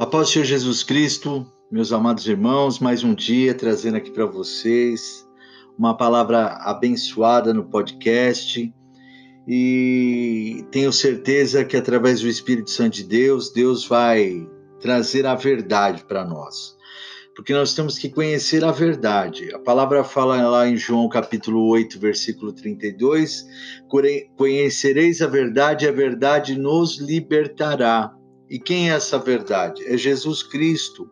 Após o Senhor Jesus Cristo, meus amados irmãos, mais um dia trazendo aqui para vocês uma palavra abençoada no podcast. E tenho certeza que através do Espírito Santo de Deus, Deus vai trazer a verdade para nós. Porque nós temos que conhecer a verdade. A palavra fala lá em João capítulo 8, versículo 32: Conhecereis a verdade, a verdade nos libertará. E quem é essa verdade? É Jesus Cristo.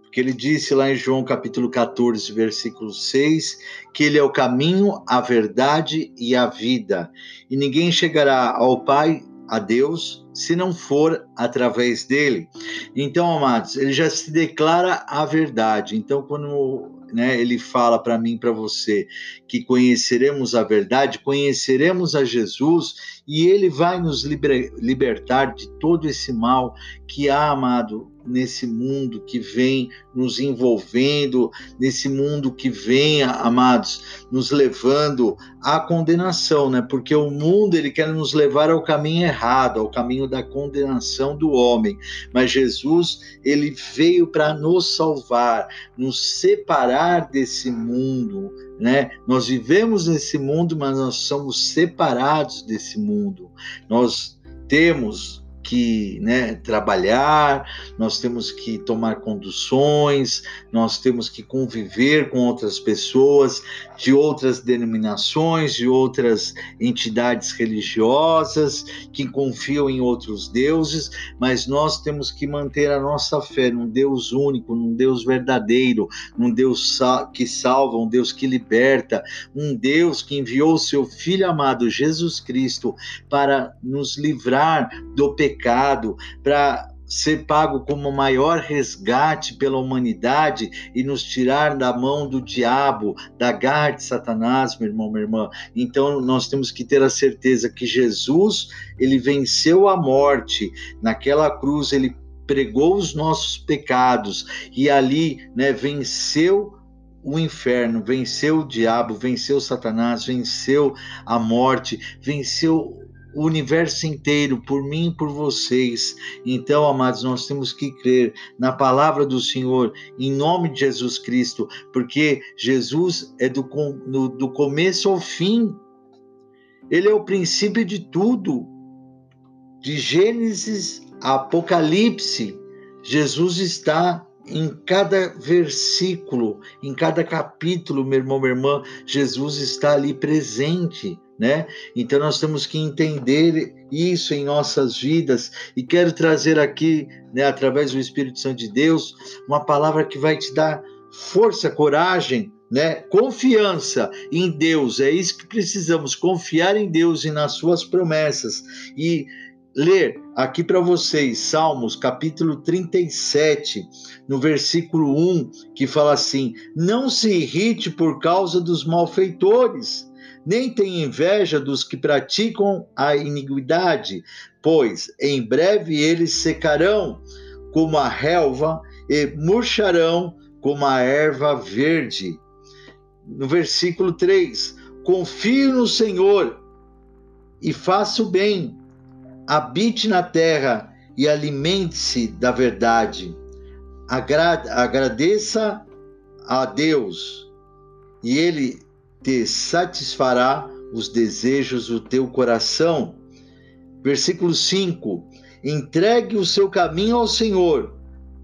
Porque ele disse lá em João capítulo 14, versículo 6, que ele é o caminho, a verdade e a vida. E ninguém chegará ao Pai, a Deus, se não for através dele. Então, amados, ele já se declara a verdade. Então, quando né, ele fala para mim, para você, que conheceremos a verdade, conheceremos a Jesus e ele vai nos liber, libertar de todo esse mal que há, amado, nesse mundo que vem nos envolvendo, nesse mundo que vem, amados, nos levando à condenação, né? Porque o mundo ele quer nos levar ao caminho errado, ao caminho da condenação do homem. Mas Jesus, ele veio para nos salvar, nos separar desse mundo, né? Nós vivemos nesse mundo, mas nós somos separados desse mundo. Nós temos que né, trabalhar, nós temos que tomar conduções, nós temos que conviver com outras pessoas de outras denominações, de outras entidades religiosas que confiam em outros deuses, mas nós temos que manter a nossa fé num Deus único, num Deus verdadeiro, num Deus que salva, um Deus que liberta, um Deus que enviou o seu Filho amado Jesus Cristo para nos livrar do pecado para ser pago como o maior resgate pela humanidade e nos tirar da mão do diabo, da garra de Satanás, meu irmão, minha irmã. Então nós temos que ter a certeza que Jesus, ele venceu a morte naquela cruz, ele pregou os nossos pecados e ali, né, venceu o inferno, venceu o diabo, venceu Satanás, venceu a morte, venceu o universo inteiro, por mim e por vocês. Então, amados, nós temos que crer na palavra do Senhor, em nome de Jesus Cristo, porque Jesus é do, do, do começo ao fim. Ele é o princípio de tudo. De Gênesis a Apocalipse, Jesus está em cada versículo, em cada capítulo, meu irmão, minha irmã, Jesus está ali presente né? Então nós temos que entender isso em nossas vidas e quero trazer aqui, né, através do Espírito Santo de Deus, uma palavra que vai te dar força, coragem, né? Confiança em Deus. É isso que precisamos, confiar em Deus e nas suas promessas e ler aqui para vocês Salmos capítulo 37, no versículo 1, que fala assim: Não se irrite por causa dos malfeitores, nem tem inveja dos que praticam a iniquidade, pois em breve eles secarão como a relva e murcharão como a erva verde. No versículo 3: Confie no Senhor e faça o bem, habite na terra e alimente-se da verdade. agradeça a Deus e Ele te satisfará os desejos do teu coração. Versículo 5: Entregue o seu caminho ao Senhor,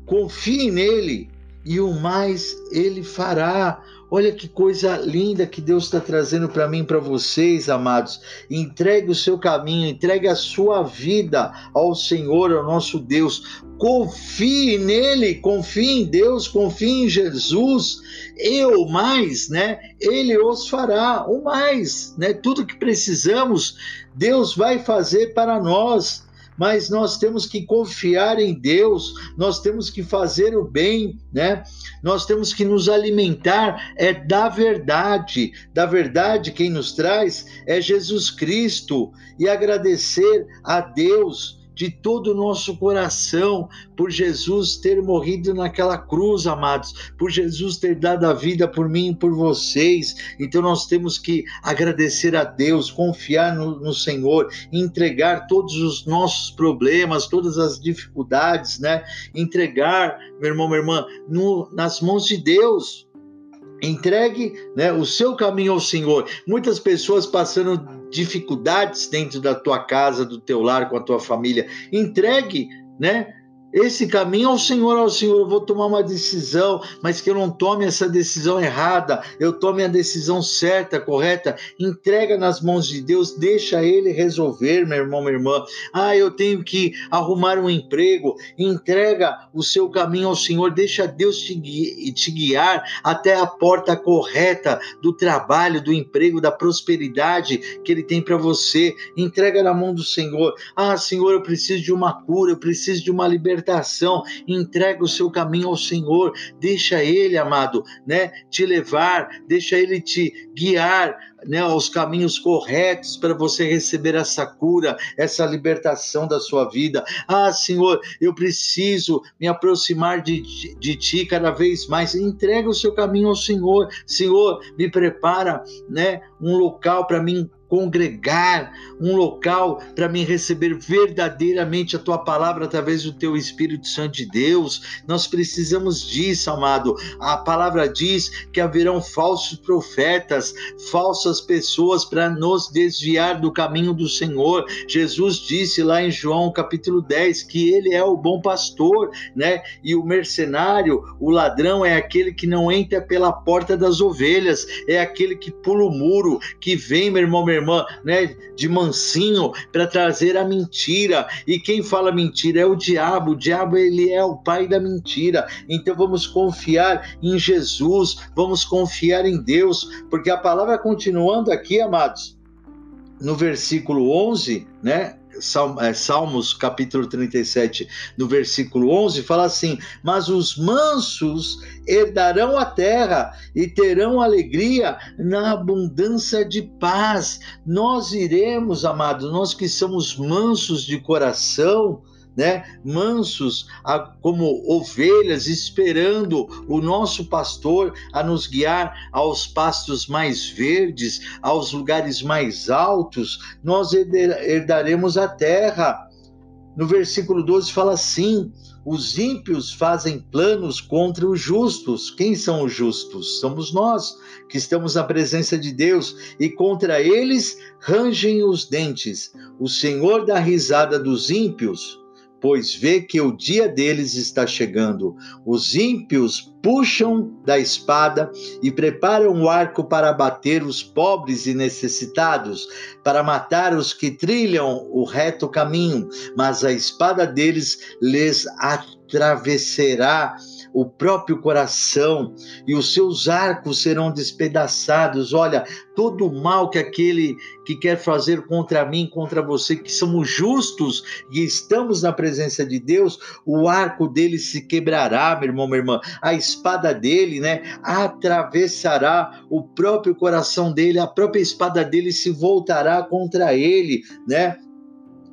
confie nele e o mais ele fará. Olha que coisa linda que Deus está trazendo para mim, para vocês, amados. Entregue o seu caminho, entregue a sua vida ao Senhor, ao nosso Deus. Confie nele, confie em Deus, confie em Jesus. Eu mais, né? Ele os fará, o mais, né? Tudo que precisamos, Deus vai fazer para nós mas nós temos que confiar em Deus, nós temos que fazer o bem, né? Nós temos que nos alimentar é da verdade. Da verdade quem nos traz é Jesus Cristo e agradecer a Deus de todo o nosso coração por Jesus ter morrido naquela cruz, amados, por Jesus ter dado a vida por mim e por vocês. Então nós temos que agradecer a Deus, confiar no, no Senhor, entregar todos os nossos problemas, todas as dificuldades, né? Entregar, meu irmão, minha irmã, no, nas mãos de Deus. Entregue né, o seu caminho ao Senhor. Muitas pessoas passando dificuldades dentro da tua casa, do teu lar, com a tua família. Entregue né, esse caminho ao Senhor, ao Senhor, eu vou tomar uma decisão, mas que eu não tome essa decisão errada, eu tome a decisão certa, correta, entrega nas mãos de Deus, deixa Ele resolver, meu irmão, minha irmã. Ah, eu tenho que arrumar um emprego, entrega o seu caminho ao Senhor, deixa Deus te, gui te guiar até a porta correta do trabalho, do emprego, da prosperidade que Ele tem para você, entrega na mão do Senhor. Ah, Senhor, eu preciso de uma cura, eu preciso de uma libertação libertação. Entrega o seu caminho ao Senhor, deixa Ele, amado, né, te levar, deixa Ele te guiar, né, aos caminhos corretos para você receber essa cura, essa libertação da sua vida. Ah, Senhor, eu preciso me aproximar de, de, Ti cada vez mais. Entrega o seu caminho ao Senhor. Senhor, me prepara, né, um local para mim congregar, um local para mim receber verdadeiramente a tua palavra através do teu Espírito Santo de Deus. Nós precisamos disso, amado. A palavra diz que haverão falsos profetas, falsas pessoas para nos desviar do caminho do Senhor. Jesus disse lá em João capítulo 10 que ele é o bom pastor, né? E o mercenário, o ladrão é aquele que não entra pela porta das ovelhas, é aquele que pula o muro, que vem, meu irmão, meu irmã, né, de mansinho para trazer a mentira. E quem fala mentira é o diabo. O diabo ele é o pai da mentira. Então vamos confiar em Jesus, vamos confiar em Deus, porque a palavra continuando aqui, amados, no versículo 11, né? É, Salmos capítulo 37, no versículo 11, fala assim: Mas os mansos herdarão a terra e terão alegria na abundância de paz. Nós iremos, amados, nós que somos mansos de coração, né, mansos como ovelhas, esperando o nosso pastor a nos guiar aos pastos mais verdes, aos lugares mais altos, nós herdaremos a terra. No versículo 12 fala assim: os ímpios fazem planos contra os justos. Quem são os justos? Somos nós, que estamos na presença de Deus, e contra eles rangem os dentes. O Senhor dá risada dos ímpios pois vê que o dia deles está chegando. Os ímpios puxam da espada e preparam o arco para abater os pobres e necessitados, para matar os que trilham o reto caminho, mas a espada deles lhes atravessará o próprio coração e os seus arcos serão despedaçados. Olha, todo o mal que aquele que quer fazer contra mim, contra você, que somos justos e estamos na presença de Deus, o arco dele se quebrará, meu irmão, minha irmã. A espada dele, né, atravessará o próprio coração dele, a própria espada dele se voltará contra ele, né?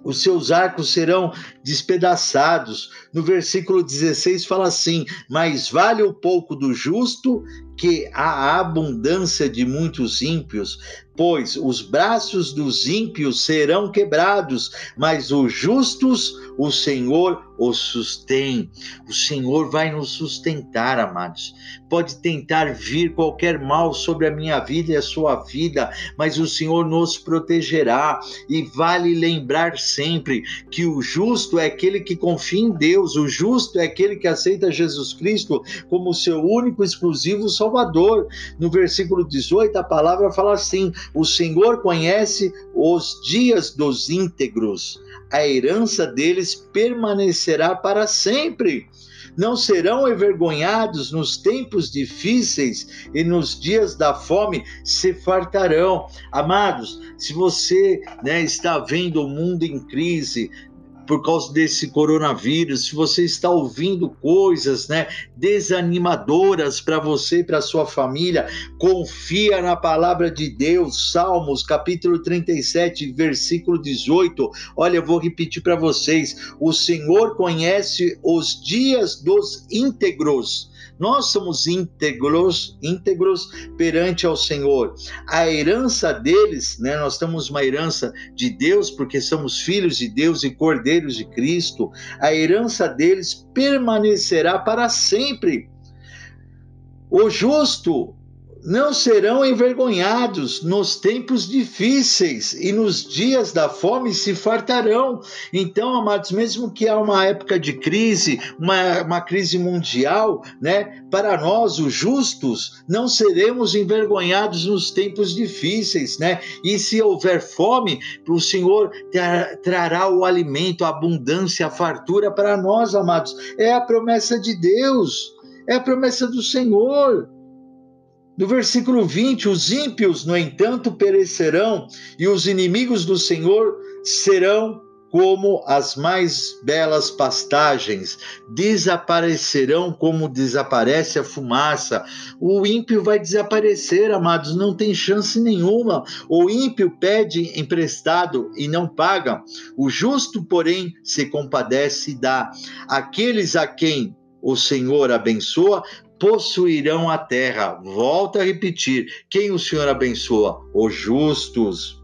os seus arcos serão despedaçados. No versículo 16 fala assim: Mas vale o pouco do justo que a abundância de muitos ímpios, pois os braços dos ímpios serão quebrados, mas os justos o Senhor os sustém. O Senhor vai nos sustentar, amados. Pode tentar vir qualquer mal sobre a minha vida e a sua vida, mas o Senhor nos protegerá. E vale lembrar sempre que o justo é aquele que confia em Deus, o justo é aquele que aceita Jesus Cristo como seu único exclusivo Salvador. No versículo 18, a palavra fala assim: O Senhor conhece os dias dos íntegros, a herança deles permanecerá para sempre. Não serão envergonhados nos tempos difíceis e nos dias da fome se fartarão. Amados, se você né, está vendo o mundo em crise, por causa desse coronavírus, se você está ouvindo coisas, né, desanimadoras para você e para sua família, confia na palavra de Deus. Salmos, capítulo 37, versículo 18. Olha, eu vou repetir para vocês. O Senhor conhece os dias dos íntegros nós somos íntegros, íntegros perante ao Senhor. A herança deles, né, nós temos uma herança de Deus porque somos filhos de Deus e cordeiros de Cristo. A herança deles permanecerá para sempre. O justo não serão envergonhados nos tempos difíceis e nos dias da fome se fartarão. Então, amados, mesmo que há uma época de crise, uma, uma crise mundial, né? Para nós, os justos, não seremos envergonhados nos tempos difíceis, né? E se houver fome, o Senhor trará o alimento, a abundância, a fartura para nós, amados. É a promessa de Deus, é a promessa do Senhor. No versículo 20, os ímpios, no entanto, perecerão, e os inimigos do Senhor serão como as mais belas pastagens, desaparecerão como desaparece a fumaça. O ímpio vai desaparecer, amados, não tem chance nenhuma. O ímpio pede emprestado e não paga. O justo, porém, se compadece e dá. Aqueles a quem o Senhor abençoa, possuirão a terra. Volta a repetir: quem o Senhor abençoa? Os justos.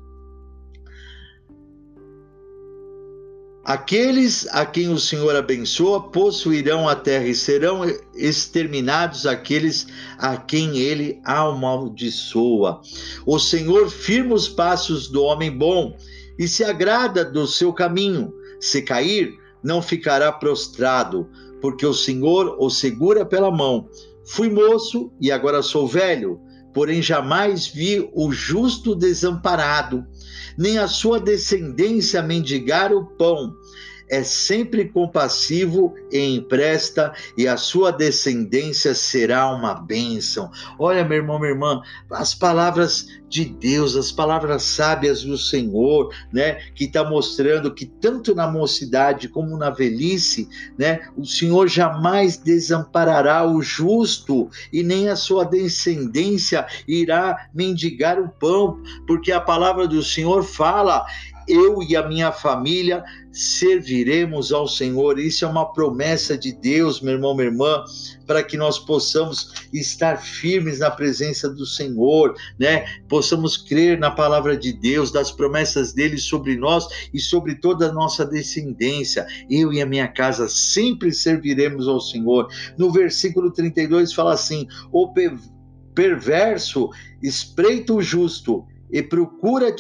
Aqueles a quem o Senhor abençoa possuirão a terra e serão exterminados aqueles a quem ele amaldiçoa. O Senhor firma os passos do homem bom e se agrada do seu caminho. Se cair, não ficará prostrado porque o Senhor o segura pela mão. Fui moço e agora sou velho, porém jamais vi o justo desamparado, nem a sua descendência mendigar o pão é sempre compassivo e empresta, e a sua descendência será uma bênção. Olha, meu irmão, minha irmã, as palavras de Deus, as palavras sábias do Senhor, né, que está mostrando que tanto na mocidade como na velhice, né, o Senhor jamais desamparará o justo e nem a sua descendência irá mendigar o pão, porque a palavra do Senhor fala eu e a minha família serviremos ao Senhor. Isso é uma promessa de Deus, meu irmão, minha irmã, para que nós possamos estar firmes na presença do Senhor, né? Possamos crer na palavra de Deus, das promessas dele sobre nós e sobre toda a nossa descendência. Eu e a minha casa sempre serviremos ao Senhor. No versículo 32 fala assim: o perverso espreita o justo e procura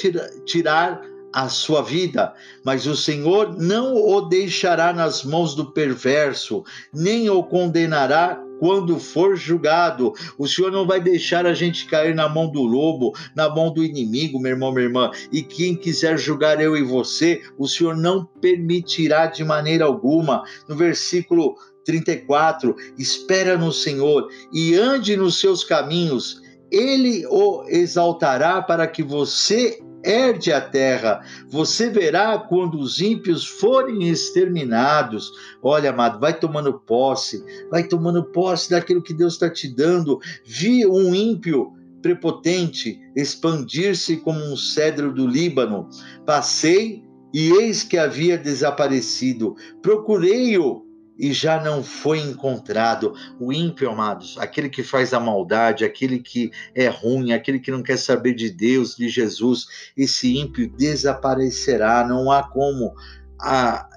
tirar a sua vida, mas o Senhor não o deixará nas mãos do perverso, nem o condenará quando for julgado. O Senhor não vai deixar a gente cair na mão do lobo, na mão do inimigo, meu irmão, minha irmã. E quem quiser julgar eu e você, o Senhor não permitirá de maneira alguma. No versículo 34, espera no Senhor e ande nos seus caminhos. Ele o exaltará para que você herde a terra. Você verá quando os ímpios forem exterminados. Olha, amado, vai tomando posse, vai tomando posse daquilo que Deus está te dando. Vi um ímpio prepotente expandir-se como um cedro do Líbano. Passei e eis que havia desaparecido. Procurei-o e já não foi encontrado. O ímpio, amados, aquele que faz a maldade, aquele que é ruim, aquele que não quer saber de Deus, de Jesus, esse ímpio desaparecerá. Não há como a,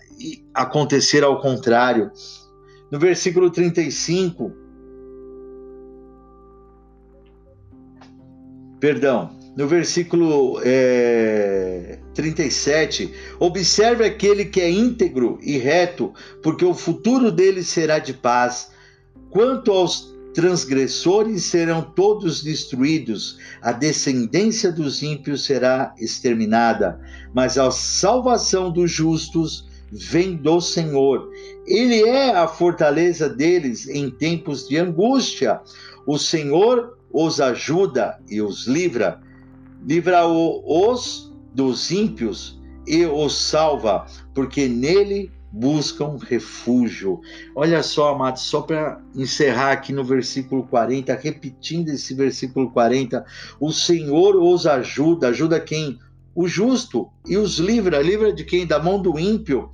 acontecer ao contrário. No versículo 35, perdão, no versículo é, 37, observe aquele que é íntegro e reto, porque o futuro dele será de paz. Quanto aos transgressores, serão todos destruídos, a descendência dos ímpios será exterminada, mas a salvação dos justos vem do Senhor. Ele é a fortaleza deles em tempos de angústia. O Senhor os ajuda e os livra livra-os dos ímpios e o salva, porque nele buscam refúgio. Olha só, amados, só para encerrar aqui no versículo 40, repetindo esse versículo 40, o Senhor os ajuda, ajuda quem? O justo, e os livra, livra de quem? Da mão do ímpio.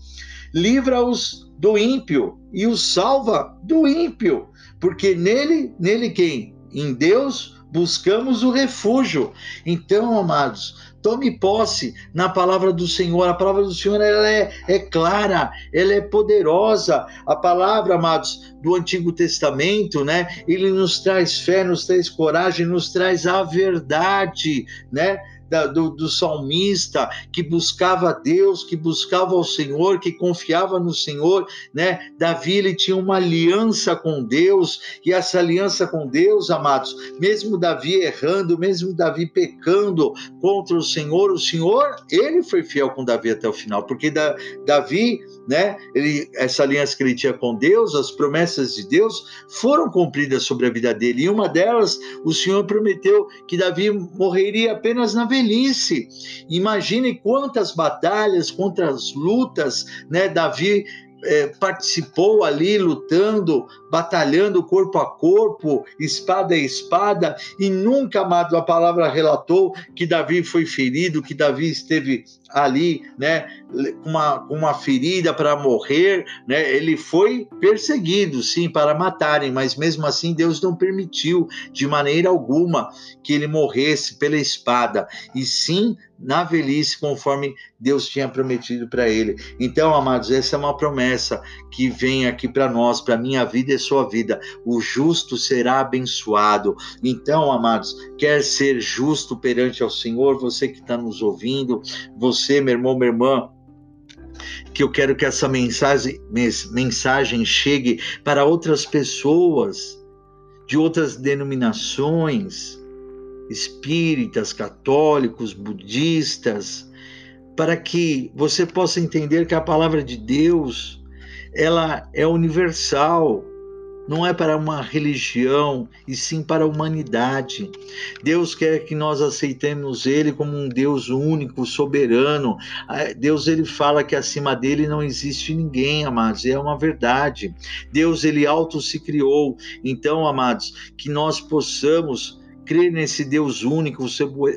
Livra-os do ímpio e os salva do ímpio, porque nele, nele quem? Em Deus buscamos o refúgio. Então, amados, Tome posse na palavra do Senhor. A palavra do Senhor ela é, é clara, ela é poderosa. A palavra, amados, do Antigo Testamento, né? Ele nos traz fé, nos traz coragem, nos traz a verdade, né? Da, do, do salmista que buscava Deus, que buscava o Senhor, que confiava no Senhor, né? Davi ele tinha uma aliança com Deus e essa aliança com Deus, amados, mesmo Davi errando, mesmo Davi pecando contra o Senhor, o Senhor ele foi fiel com Davi até o final, porque da, Davi né? Ele, essa aliança que ele tinha com Deus, as promessas de Deus foram cumpridas sobre a vida dele. E uma delas, o Senhor prometeu que Davi morreria apenas na velhice. Imagine quantas batalhas, quantas lutas, né? Davi é, participou ali lutando, batalhando corpo a corpo, espada a espada, e nunca, amado, a palavra relatou que Davi foi ferido, que Davi esteve ali, né, com uma, uma ferida para morrer, né, ele foi perseguido, sim, para matarem, mas mesmo assim Deus não permitiu de maneira alguma que ele morresse pela espada, e sim na velhice, conforme Deus tinha prometido para ele. Então, amados, essa é uma promessa que vem aqui para nós, para minha vida sua vida. O justo será abençoado. Então, amados, quer ser justo perante ao Senhor, você que está nos ouvindo, você, meu irmão, minha irmã, que eu quero que essa mensagem, mensagem chegue para outras pessoas de outras denominações espíritas, católicos, budistas, para que você possa entender que a palavra de Deus, ela é universal, não é para uma religião, e sim para a humanidade. Deus quer que nós aceitemos Ele como um Deus único, soberano. Ah, Deus ele fala que acima dele não existe ninguém, amados, é uma verdade. Deus ele auto se criou. Então, amados, que nós possamos crer nesse Deus único,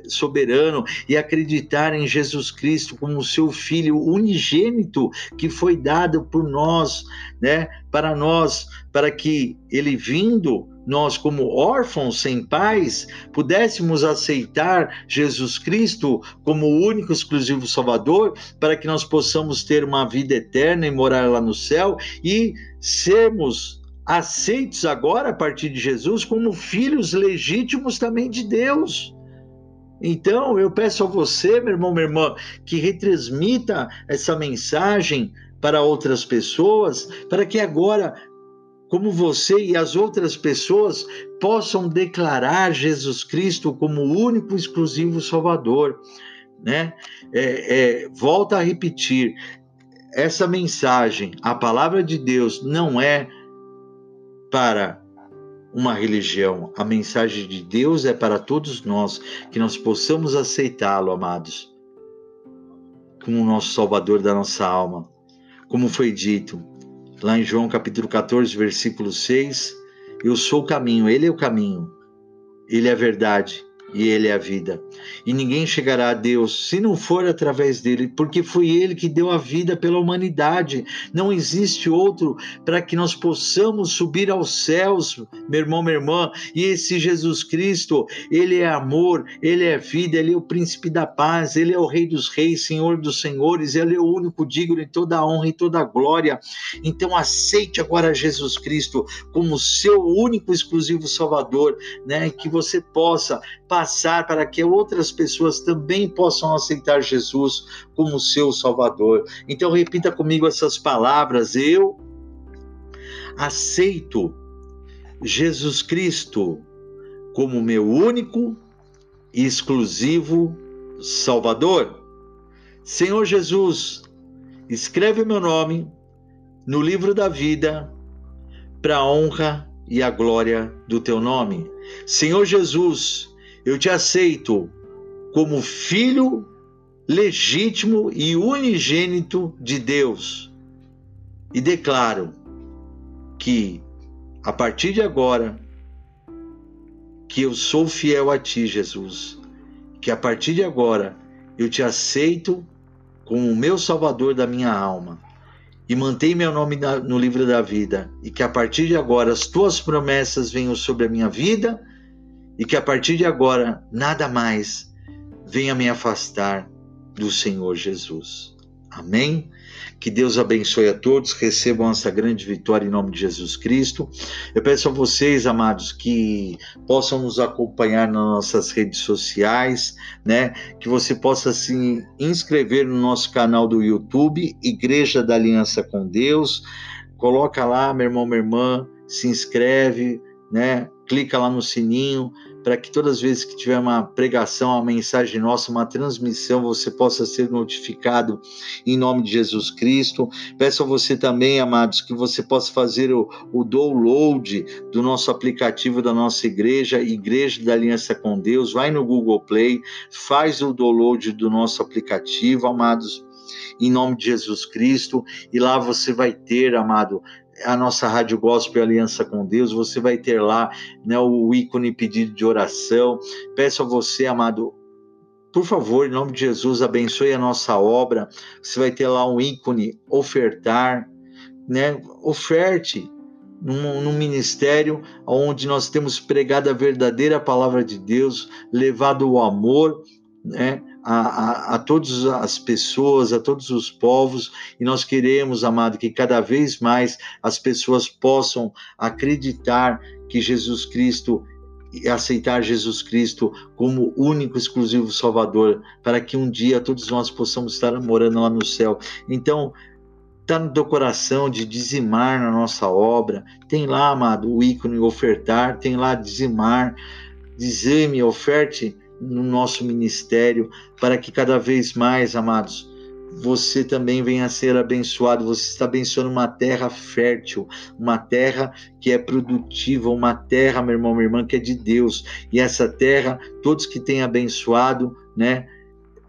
soberano e acreditar em Jesus Cristo como seu filho unigênito que foi dado por nós, né, para nós, para que ele vindo nós, como órfãos sem pais, pudéssemos aceitar Jesus Cristo como o único exclusivo Salvador, para que nós possamos ter uma vida eterna e morar lá no céu e sermos aceitos agora a partir de Jesus como filhos legítimos também de Deus. Então, eu peço a você, meu irmão, minha irmã, que retransmita essa mensagem para outras pessoas, para que agora, como você e as outras pessoas, possam declarar Jesus Cristo como o único exclusivo Salvador. Né? É, é, volta a repetir: essa mensagem, a palavra de Deus, não é para uma religião. A mensagem de Deus é para todos nós, que nós possamos aceitá-lo, amados, como o nosso Salvador da nossa alma. Como foi dito lá em João capítulo 14, versículo 6, eu sou o caminho, ele é o caminho, ele é a verdade e ele é a vida. E ninguém chegará a Deus se não for através dele, porque foi ele que deu a vida pela humanidade. Não existe outro para que nós possamos subir aos céus, meu irmão, minha irmã. E esse Jesus Cristo, ele é amor, ele é vida, ele é o príncipe da paz, ele é o rei dos reis, senhor dos senhores, ele é o único digno de toda a honra e toda a glória. Então aceite agora Jesus Cristo como seu único exclusivo salvador, né? Que você possa passar para que outras pessoas também possam aceitar Jesus como seu Salvador. Então, repita comigo essas palavras: Eu aceito Jesus Cristo como meu único e exclusivo Salvador. Senhor Jesus, escreve meu nome no livro da vida para a honra e a glória do teu nome. Senhor Jesus, eu te aceito como filho legítimo e unigênito de Deus. E declaro que a partir de agora que eu sou fiel a ti, Jesus, que a partir de agora eu te aceito como o meu salvador da minha alma. E mantém meu nome no livro da vida, e que a partir de agora as tuas promessas venham sobre a minha vida, e que a partir de agora nada mais venha me afastar do Senhor Jesus. Amém? Que Deus abençoe a todos, recebam essa grande vitória em nome de Jesus Cristo. Eu peço a vocês, amados, que possam nos acompanhar nas nossas redes sociais, né? Que você possa se inscrever no nosso canal do YouTube, Igreja da Aliança com Deus. Coloca lá, meu irmão, minha irmã, se inscreve, né? Clica lá no sininho para que todas as vezes que tiver uma pregação, uma mensagem nossa, uma transmissão, você possa ser notificado em nome de Jesus Cristo. Peço a você também, amados, que você possa fazer o, o download do nosso aplicativo da nossa igreja, Igreja da Aliança com Deus. Vai no Google Play, faz o download do nosso aplicativo, amados em nome de Jesus Cristo, e lá você vai ter, amado, a nossa Rádio Gospel Aliança com Deus, você vai ter lá né, o ícone pedido de oração. Peço a você, amado, por favor, em nome de Jesus, abençoe a nossa obra. Você vai ter lá um ícone ofertar, né? Oferte num, num, ministério onde nós temos pregado a verdadeira palavra de Deus, levado o amor, né? A, a, a todas as pessoas, a todos os povos, e nós queremos, amado, que cada vez mais as pessoas possam acreditar que Jesus Cristo e aceitar Jesus Cristo como único, exclusivo Salvador, para que um dia todos nós possamos estar morando lá no céu. Então, está no teu coração de dizimar na nossa obra, tem lá, amado, o ícone ofertar, tem lá dizimar, dizime, oferte no nosso ministério, para que cada vez mais, amados, você também venha a ser abençoado. Você está abençoando uma terra fértil, uma terra que é produtiva, uma terra, meu irmão, minha irmã, que é de Deus. E essa terra, todos que têm abençoado, né?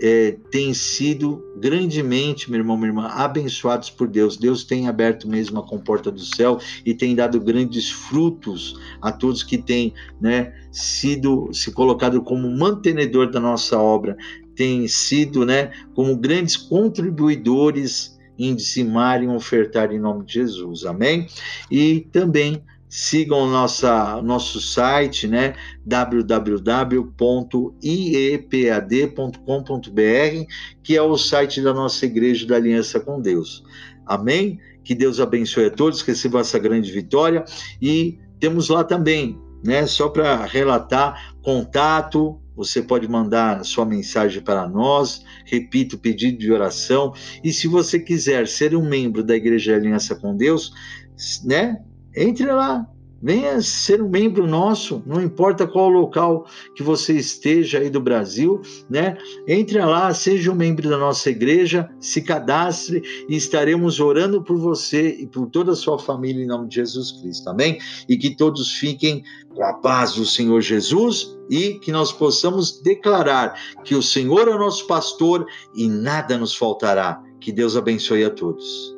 É, têm sido grandemente, meu irmão, minha irmã, abençoados por Deus. Deus tem aberto mesmo a comporta do céu e tem dado grandes frutos a todos que têm né, sido se colocado como mantenedor da nossa obra, têm sido né, como grandes contribuidores em dizimar e ofertar em nome de Jesus. Amém? E também Sigam nossa, nosso site, né? www.iepad.com.br, que é o site da nossa Igreja da Aliança com Deus. Amém? Que Deus abençoe a todos, recebam essa grande vitória. E temos lá também, né? Só para relatar, contato, você pode mandar sua mensagem para nós, repito, pedido de oração. E se você quiser ser um membro da Igreja Aliança com Deus, né? Entre lá, venha ser um membro nosso, não importa qual local que você esteja aí do Brasil, né? Entre lá, seja um membro da nossa igreja, se cadastre e estaremos orando por você e por toda a sua família em nome de Jesus Cristo, amém? E que todos fiquem com a paz do Senhor Jesus e que nós possamos declarar que o Senhor é o nosso pastor e nada nos faltará. Que Deus abençoe a todos.